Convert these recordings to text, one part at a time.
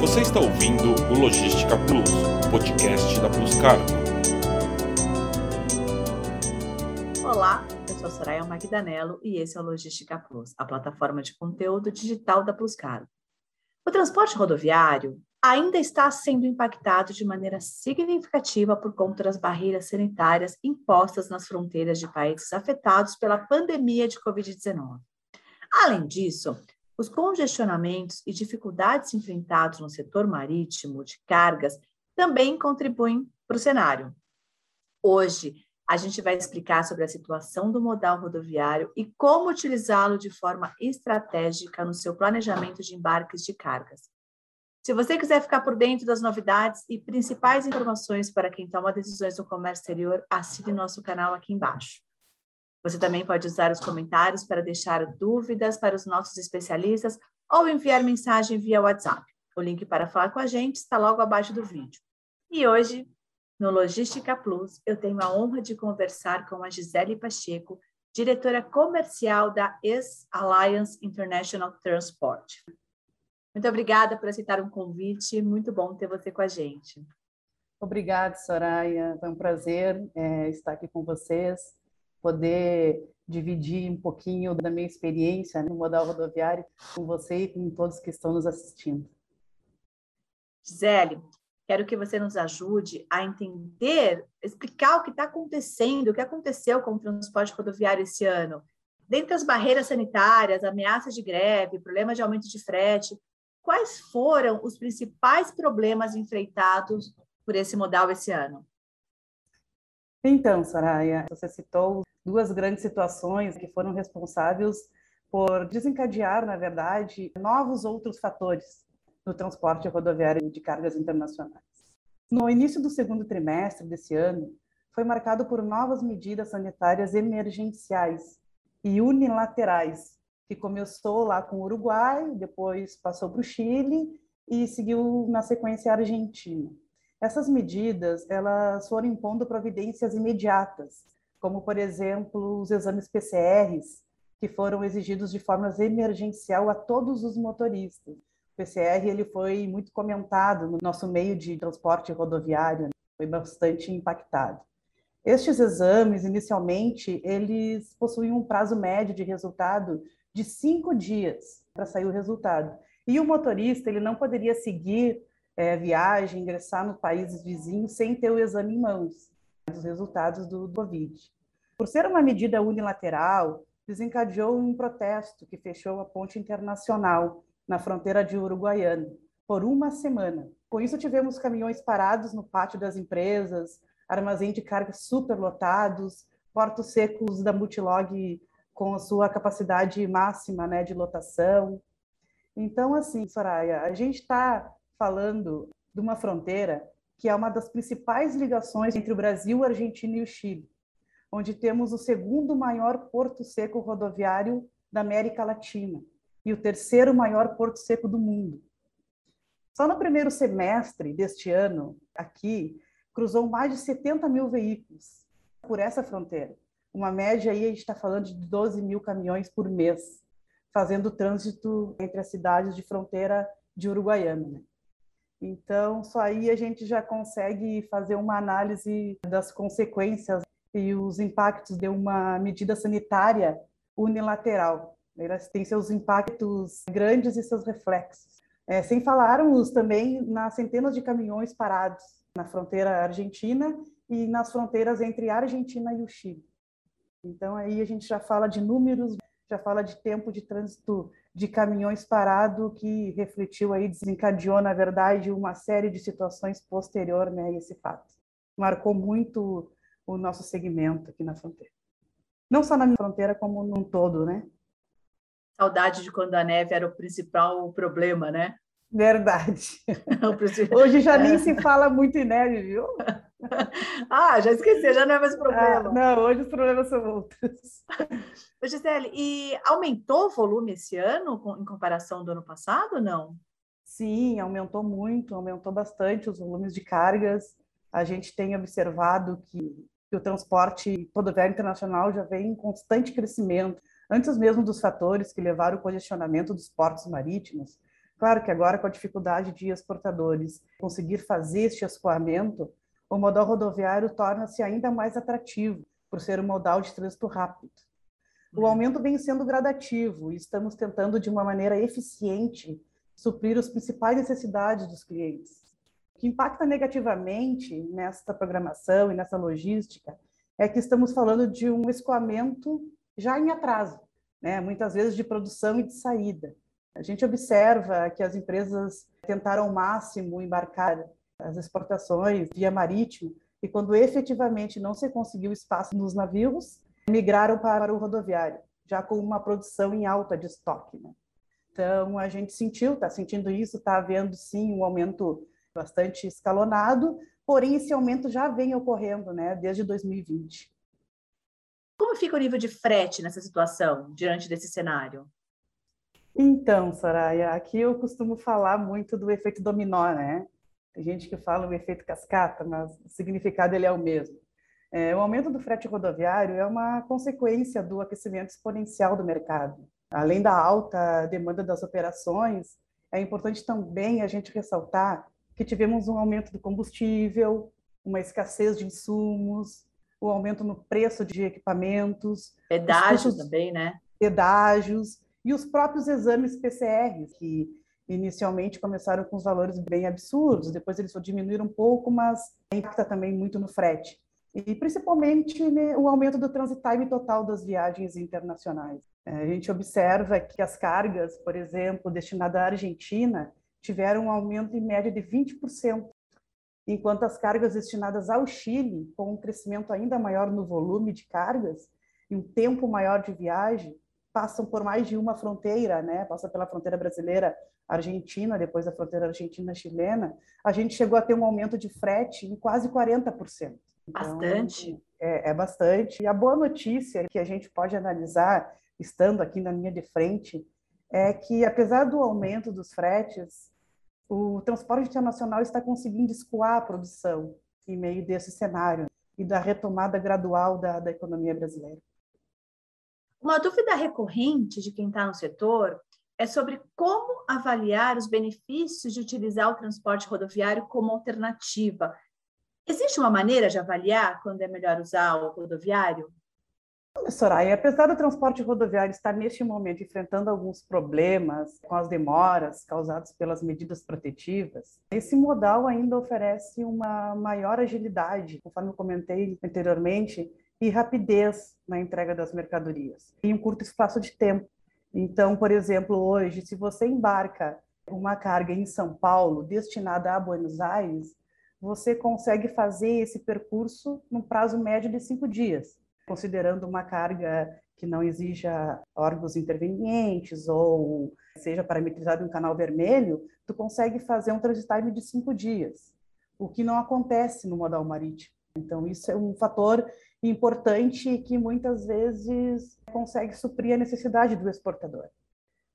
Você está ouvindo o Logística Plus, podcast da Plus Cargo. Olá, eu sou a Soraya Magdanello e esse é o Logística Plus, a plataforma de conteúdo digital da Plus Cargo. O transporte rodoviário ainda está sendo impactado de maneira significativa por conta das barreiras sanitárias impostas nas fronteiras de países afetados pela pandemia de Covid-19. Além disso, os congestionamentos e dificuldades enfrentados no setor marítimo de cargas também contribuem para o cenário. Hoje, a gente vai explicar sobre a situação do modal rodoviário e como utilizá-lo de forma estratégica no seu planejamento de embarques de cargas. Se você quiser ficar por dentro das novidades e principais informações para quem toma decisões no comércio exterior, assine nosso canal aqui embaixo. Você também pode usar os comentários para deixar dúvidas para os nossos especialistas ou enviar mensagem via WhatsApp. O link para falar com a gente está logo abaixo do vídeo. E hoje, no Logística Plus, eu tenho a honra de conversar com a Gisele Pacheco, diretora comercial da ES Alliance International Transport. Muito obrigada por aceitar um convite. Muito bom ter você com a gente. Obrigada, Soraya. Foi um prazer é, estar aqui com vocês, poder dividir um pouquinho da minha experiência no modal rodoviário com você e com todos que estão nos assistindo. Gisele, quero que você nos ajude a entender, explicar o que está acontecendo, o que aconteceu com o transporte rodoviário esse ano. Dentre as barreiras sanitárias, ameaças de greve, problemas de aumento de frete, quais foram os principais problemas enfrentados por esse modal esse ano? Então, Soraya, você citou duas grandes situações que foram responsáveis por desencadear, na verdade, novos outros fatores no transporte rodoviário de cargas internacionais. No início do segundo trimestre desse ano, foi marcado por novas medidas sanitárias emergenciais e unilaterais que começou lá com o Uruguai, depois passou para o Chile e seguiu na sequência a Argentina. Essas medidas elas foram impondo providências imediatas, como por exemplo os exames PCRs, que foram exigidos de forma emergencial a todos os motoristas. O PCR ele foi muito comentado no nosso meio de transporte rodoviário, foi bastante impactado. Estes exames, inicialmente, eles possuíam um prazo médio de resultado de cinco dias para sair o resultado. E o motorista ele não poderia seguir é, viagem, ingressar no país vizinho sem ter o exame em mãos, dos resultados do, do Covid. Por ser uma medida unilateral, desencadeou um protesto que fechou a ponte internacional na fronteira de Uruguaiana por uma semana. Com isso, tivemos caminhões parados no pátio das empresas, armazém de cargas superlotados, portos secos da Multilog com a sua capacidade máxima né, de lotação. Então, assim, Soraya, a gente está falando de uma fronteira que é uma das principais ligações entre o Brasil, a Argentina e o Chile, onde temos o segundo maior porto seco rodoviário da América Latina e o terceiro maior porto seco do mundo. Só no primeiro semestre deste ano, aqui, cruzou mais de 70 mil veículos por essa fronteira uma média aí a gente está falando de 12 mil caminhões por mês fazendo trânsito entre as cidades de fronteira de Uruguaiana. Né? Então, só aí a gente já consegue fazer uma análise das consequências e os impactos de uma medida sanitária unilateral. Elas têm seus impactos grandes e seus reflexos. É, sem falarmos também nas centenas de caminhões parados na fronteira argentina e nas fronteiras entre a Argentina e o Chile. Então, aí a gente já fala de números, já fala de tempo de trânsito de caminhões parado, que refletiu aí, desencadeou, na verdade, uma série de situações posterior né, a esse fato. Marcou muito o nosso segmento aqui na fronteira. Não só na fronteira, como num todo, né? Saudade de quando a neve era o principal problema, né? Verdade. Hoje já nem se fala muito em neve, viu? ah, já esqueci, já não é mais problema. Ah, não, hoje os problemas são outros. Gisele, e aumentou o volume esse ano em comparação do ano passado ou não? Sim, aumentou muito, aumentou bastante os volumes de cargas. A gente tem observado que, que o transporte rodoviário internacional já vem em constante crescimento. Antes mesmo dos fatores que levaram o congestionamento dos portos marítimos, Claro que agora, com a dificuldade de exportadores conseguir fazer este escoamento, o modal rodoviário torna-se ainda mais atrativo, por ser um modal de trânsito rápido. O uhum. aumento vem sendo gradativo e estamos tentando, de uma maneira eficiente, suprir as principais necessidades dos clientes. Que impacta negativamente nesta programação e nessa logística é que estamos falando de um escoamento já em atraso, né? muitas vezes de produção e de saída. A gente observa que as empresas tentaram ao máximo embarcar as exportações via marítimo e quando efetivamente não se conseguiu espaço nos navios, migraram para o rodoviário, já com uma produção em alta de estoque. Né? Então, a gente sentiu, está sentindo isso, está havendo sim um aumento bastante escalonado, porém esse aumento já vem ocorrendo né, desde 2020. Como fica o nível de frete nessa situação, diante desse cenário? Então, Soraya, aqui eu costumo falar muito do efeito dominó, né? Tem gente que fala o efeito cascata, mas o significado ele é o mesmo. É, o aumento do frete rodoviário é uma consequência do aquecimento exponencial do mercado. Além da alta demanda das operações, é importante também a gente ressaltar que tivemos um aumento do combustível, uma escassez de insumos, o um aumento no preço de equipamentos. Pedágios também, né? Pedágios e os próprios exames PCR, que inicialmente começaram com os valores bem absurdos, depois eles diminuíram um pouco, mas impacta também muito no frete. E principalmente né, o aumento do transit time total das viagens internacionais. É, a gente observa que as cargas, por exemplo, destinadas à Argentina, tiveram um aumento em média de 20%, enquanto as cargas destinadas ao Chile, com um crescimento ainda maior no volume de cargas e um tempo maior de viagem, passam por mais de uma fronteira, né? Passa pela fronteira brasileira, argentina, depois da fronteira argentina-chilena, a gente chegou a ter um aumento de frete em quase 40%. Então, bastante. É, é bastante. E a boa notícia que a gente pode analisar, estando aqui na linha de frente, é que, apesar do aumento dos fretes, o transporte internacional está conseguindo escoar a produção em meio desse cenário e da retomada gradual da, da economia brasileira. Uma dúvida recorrente de quem está no setor é sobre como avaliar os benefícios de utilizar o transporte rodoviário como alternativa. Existe uma maneira de avaliar quando é melhor usar o rodoviário? Soraya, apesar do transporte rodoviário estar neste momento enfrentando alguns problemas com as demoras causadas pelas medidas protetivas, esse modal ainda oferece uma maior agilidade, conforme eu comentei anteriormente, e rapidez na entrega das mercadorias, em um curto espaço de tempo. Então, por exemplo, hoje, se você embarca uma carga em São Paulo destinada a Buenos Aires, você consegue fazer esse percurso num prazo médio de cinco dias, considerando uma carga que não exija órgãos intervenientes ou seja parametrizado em um canal vermelho, tu consegue fazer um transit time de cinco dias, o que não acontece no modal marítimo. Então, isso é um fator importante que muitas vezes consegue suprir a necessidade do exportador.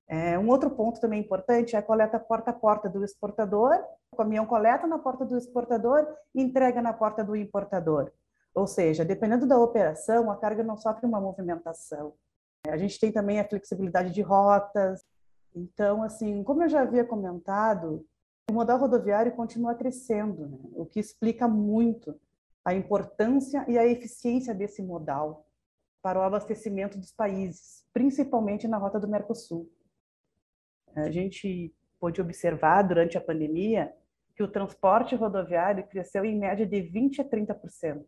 É, um outro ponto também importante é a coleta porta a porta do exportador. O caminhão coleta na porta do exportador e entrega na porta do importador. Ou seja, dependendo da operação, a carga não sofre uma movimentação. A gente tem também a flexibilidade de rotas. Então, assim, como eu já havia comentado, o modal rodoviário continua crescendo, né? o que explica muito a importância e a eficiência desse modal para o abastecimento dos países, principalmente na rota do Mercosul. A gente pôde observar durante a pandemia que o transporte rodoviário cresceu em média de 20 a 30%.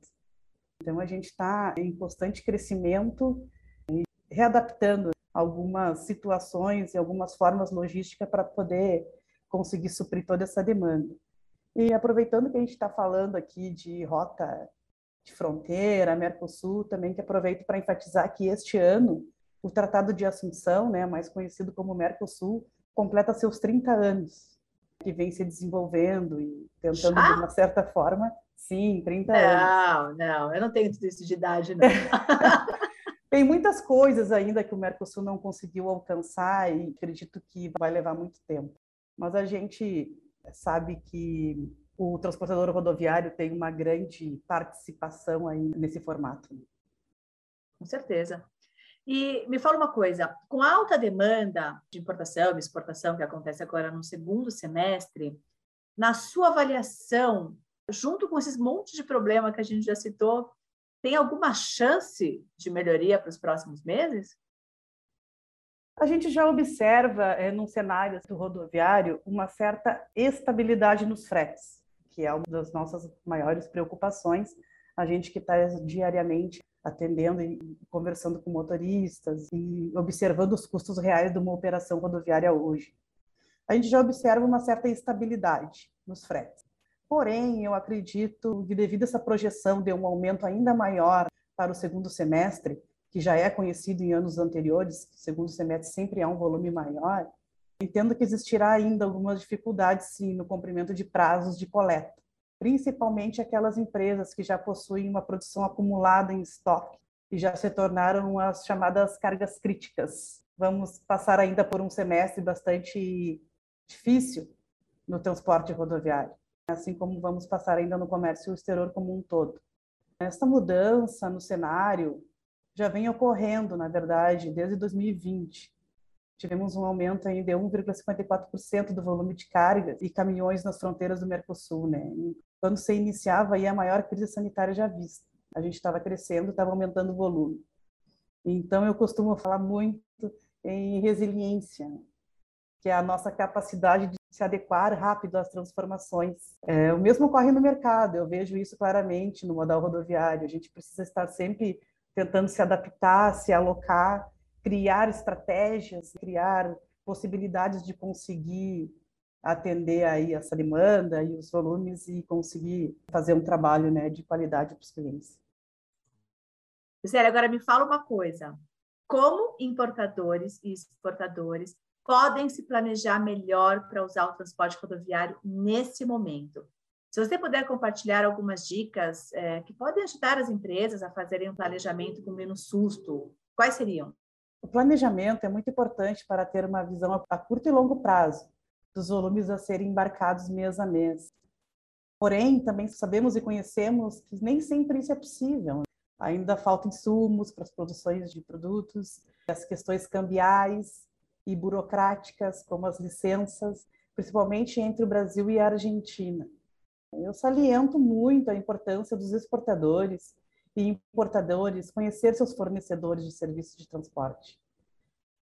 Então a gente está em constante crescimento e readaptando algumas situações e algumas formas logísticas para poder conseguir suprir toda essa demanda. E aproveitando que a gente está falando aqui de rota de fronteira, Mercosul, também que aproveito para enfatizar que este ano o Tratado de Assunção, né, mais conhecido como Mercosul, completa seus 30 anos, que vem se desenvolvendo e tentando, de uma certa forma, sim, 30 não, anos. Não, não, eu não tenho tudo isso de idade, não. Tem muitas coisas ainda que o Mercosul não conseguiu alcançar e acredito que vai levar muito tempo. Mas a gente sabe que o transportador rodoviário tem uma grande participação aí nesse formato. Com certeza. E me fala uma coisa, com a alta demanda de importação e exportação que acontece agora no segundo semestre, na sua avaliação, junto com esses montes de problema que a gente já citou, tem alguma chance de melhoria para os próximos meses? A gente já observa, é, num cenário do rodoviário, uma certa estabilidade nos fretes, que é uma das nossas maiores preocupações. A gente que está diariamente atendendo e conversando com motoristas e observando os custos reais de uma operação rodoviária hoje. A gente já observa uma certa estabilidade nos fretes. Porém, eu acredito que devido a essa projeção de um aumento ainda maior para o segundo semestre, que já é conhecido em anos anteriores, segundo semestre sempre é um volume maior, entendo que existirá ainda algumas dificuldades, sim, no cumprimento de prazos de coleta principalmente aquelas empresas que já possuem uma produção acumulada em estoque e já se tornaram as chamadas cargas críticas. Vamos passar ainda por um semestre bastante difícil no transporte rodoviário, assim como vamos passar ainda no comércio exterior como um todo. Essa mudança no cenário já vem ocorrendo, na verdade, desde 2020 tivemos um aumento aí de 1,54% do volume de cargas e caminhões nas fronteiras do Mercosul, né? Quando se iniciava aí a maior crise sanitária já vista. A gente estava crescendo, estava aumentando o volume. Então eu costumo falar muito em resiliência, que é a nossa capacidade de se adequar rápido às transformações. É, o mesmo ocorre no mercado, eu vejo isso claramente no modal rodoviário. A gente precisa estar sempre tentando se adaptar, se alocar criar estratégias, criar possibilidades de conseguir atender aí essa demanda e os volumes e conseguir fazer um trabalho né, de qualidade para os clientes. Gisele, agora me fala uma coisa. Como importadores e exportadores podem se planejar melhor para usar o transporte rodoviário nesse momento? Se você puder compartilhar algumas dicas é, que podem ajudar as empresas a fazerem um planejamento com menos susto, quais seriam? O planejamento é muito importante para ter uma visão a curto e longo prazo dos volumes a serem embarcados mês a mês. Porém, também sabemos e conhecemos que nem sempre isso é possível. Ainda falta insumos para as produções de produtos, as questões cambiais e burocráticas, como as licenças, principalmente entre o Brasil e a Argentina. Eu saliento muito a importância dos exportadores e importadores conhecer seus fornecedores de serviços de transporte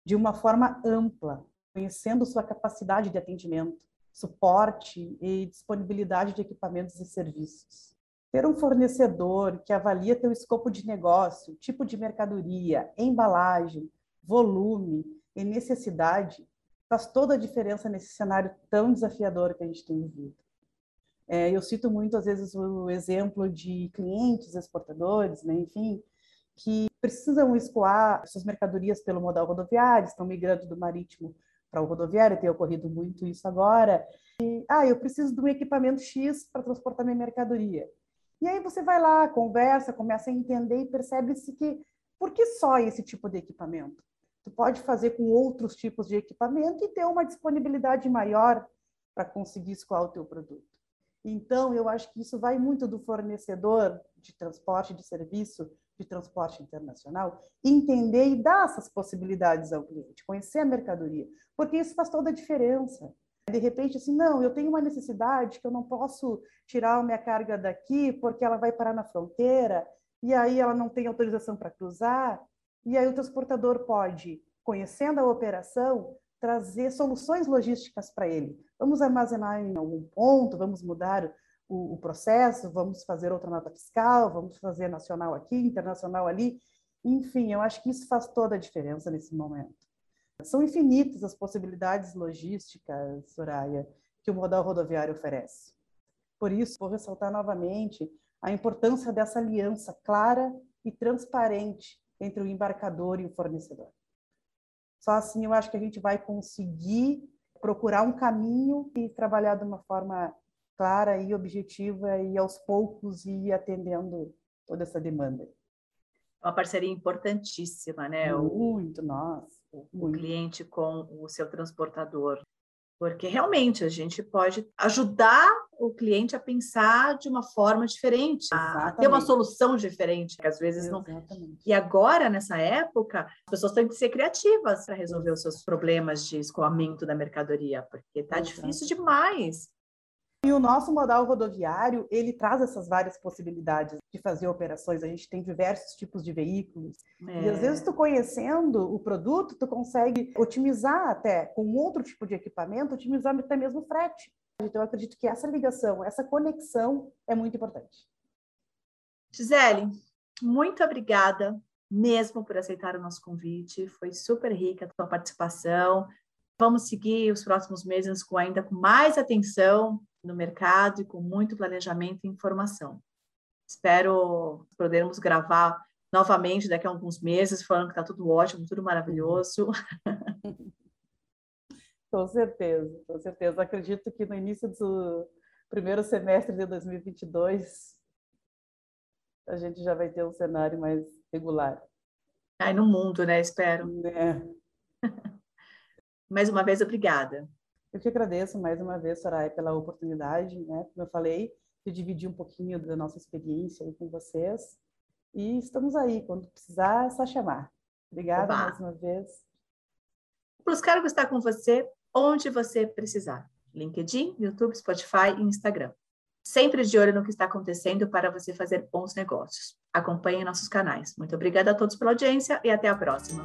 de uma forma ampla, conhecendo sua capacidade de atendimento, suporte e disponibilidade de equipamentos e serviços. Ter um fornecedor que avalia teu escopo de negócio, tipo de mercadoria, embalagem, volume e necessidade faz toda a diferença nesse cenário tão desafiador que a gente tem vivido. É, eu cito muito, às vezes, o exemplo de clientes exportadores, né, enfim, que precisam escoar suas mercadorias pelo modal rodoviário, estão migrando do marítimo para o rodoviário, tem ocorrido muito isso agora. E, ah, eu preciso de um equipamento X para transportar minha mercadoria. E aí você vai lá, conversa, começa a entender e percebe-se que por que só esse tipo de equipamento? Tu pode fazer com outros tipos de equipamento e ter uma disponibilidade maior para conseguir escoar o teu produto. Então, eu acho que isso vai muito do fornecedor de transporte, de serviço, de transporte internacional, entender e dar essas possibilidades ao cliente, conhecer a mercadoria, porque isso faz toda a diferença. De repente, assim, não, eu tenho uma necessidade que eu não posso tirar a minha carga daqui porque ela vai parar na fronteira e aí ela não tem autorização para cruzar. E aí o transportador pode, conhecendo a operação, trazer soluções logísticas para ele. Vamos armazenar em algum ponto, vamos mudar o, o, processo, vamos fazer outra nota fiscal, vamos fazer nacional aqui, internacional ali. Enfim, eu acho que isso faz toda a diferença nesse momento. São infinitas as possibilidades logísticas, Soraya, que o modal rodoviário oferece. Por isso, vou ressaltar novamente a importância dessa aliança clara e transparente entre o embarcador e o fornecedor. Só assim eu acho que a gente vai conseguir procurar um caminho e trabalhar de uma forma clara e objetiva e aos poucos ir atendendo toda essa demanda. Uma parceria importantíssima, né? Muito, o, nossa. O, o cliente com o seu transportador. Porque realmente a gente pode ajudar o cliente a pensar de uma forma diferente, Exatamente. a ter uma solução diferente, que às vezes Exatamente. não. E agora, nessa época, as pessoas têm que ser criativas para resolver os seus problemas de escoamento da mercadoria, porque está difícil demais. E o nosso modal rodoviário, ele traz essas várias possibilidades de fazer operações. A gente tem diversos tipos de veículos. É. E às vezes tu conhecendo o produto, tu consegue otimizar até com outro tipo de equipamento, otimizar até mesmo o frete. Então eu acredito que essa ligação, essa conexão é muito importante. Gisele, muito obrigada mesmo por aceitar o nosso convite. Foi super rica a tua participação. Vamos seguir os próximos meses com ainda com mais atenção no mercado e com muito planejamento e informação. Espero podermos gravar novamente daqui a alguns meses, falando que está tudo ótimo, tudo maravilhoso. Com certeza, com certeza. Acredito que no início do primeiro semestre de 2022 a gente já vai ter um cenário mais regular. Aí no mundo, né? Espero. É. mais uma vez, obrigada. Eu que agradeço mais uma vez, Soraya, pela oportunidade, né? Como eu falei, de dividir um pouquinho da nossa experiência aí com vocês. E estamos aí, quando precisar, é só chamar. Obrigada Oba. mais uma vez. O Plus Cargo está com você onde você precisar. LinkedIn, YouTube, Spotify e Instagram. Sempre de olho no que está acontecendo para você fazer bons negócios. Acompanhe nossos canais. Muito obrigada a todos pela audiência e até a próxima.